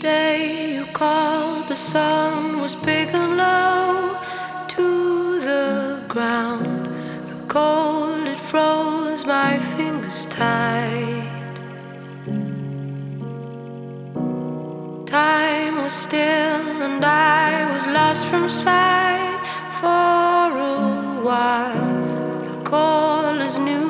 day you called, the sun was big and low to the ground. The cold it froze my fingers tight. Time was still and I was lost from sight for a while. The call is new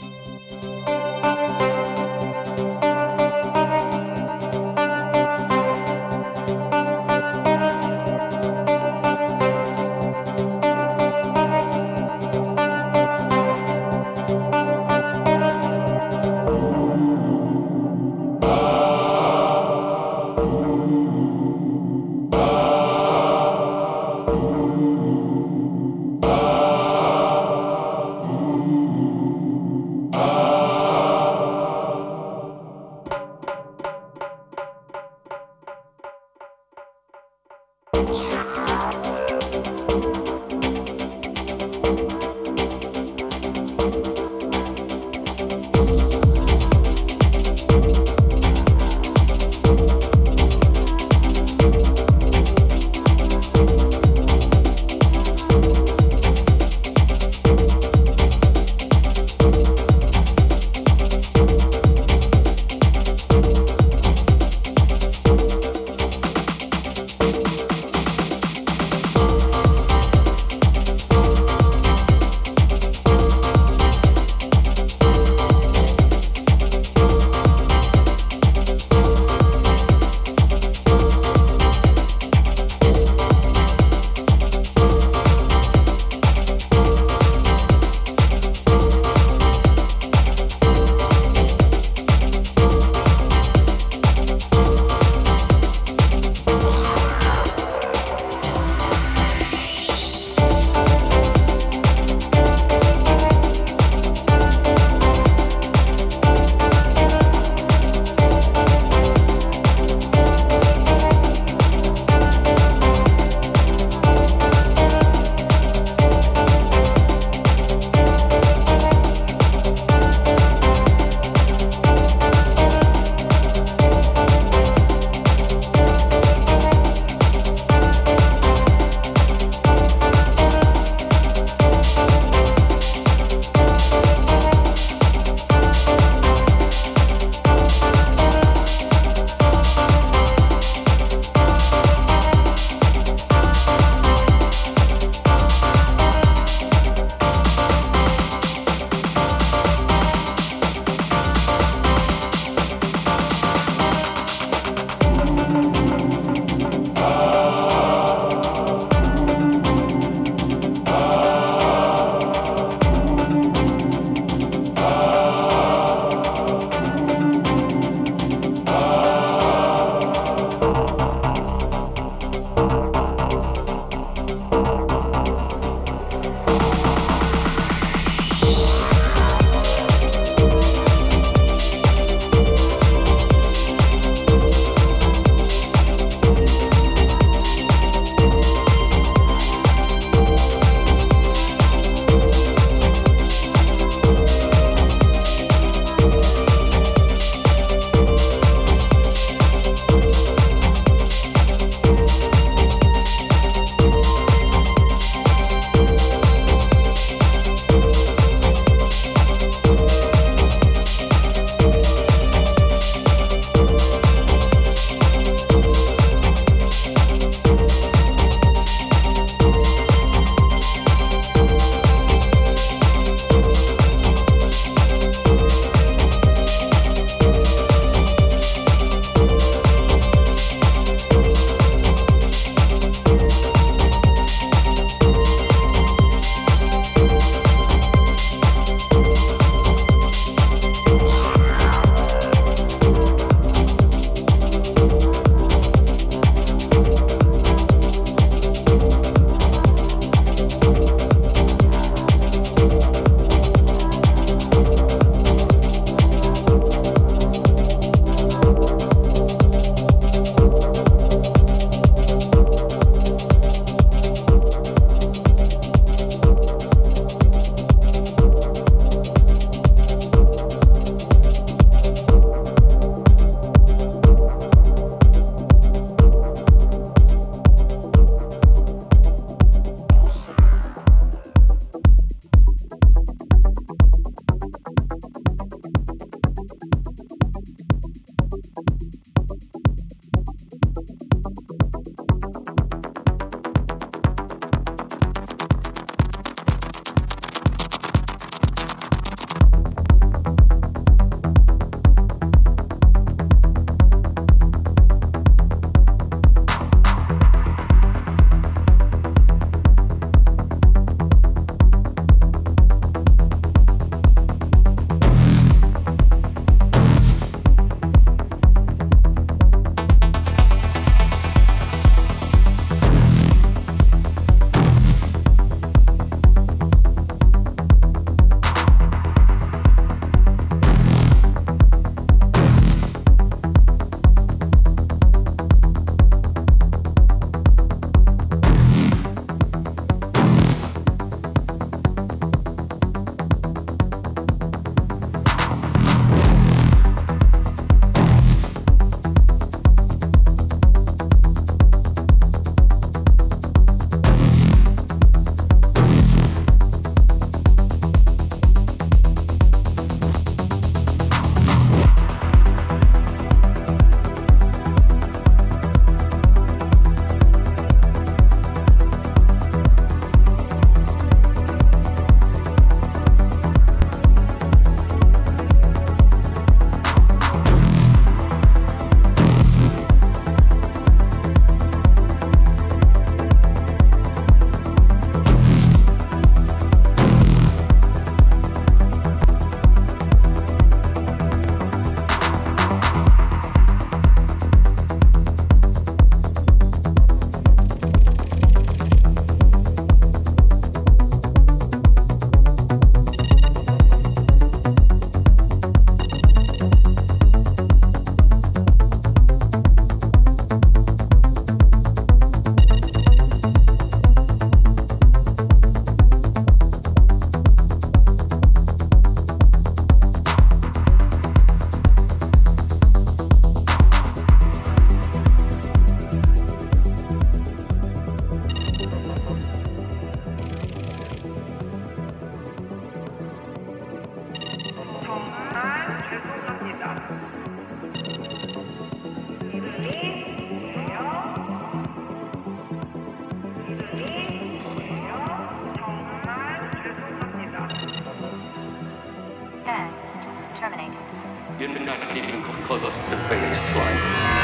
You've been not even close to the biggest slime.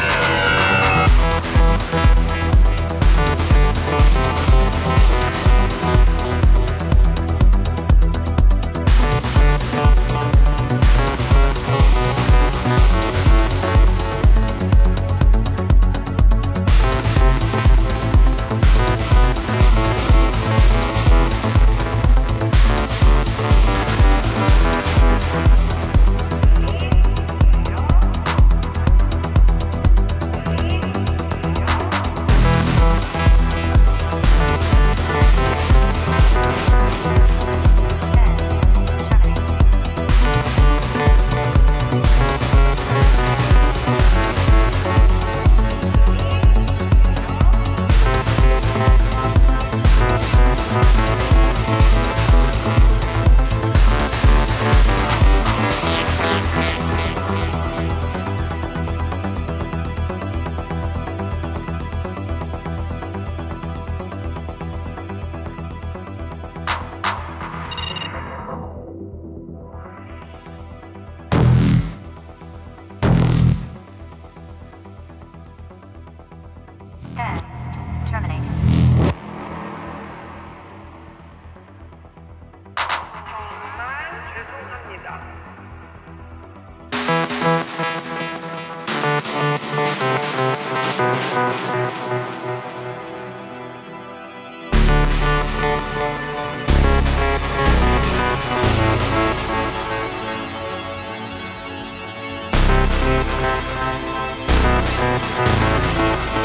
Música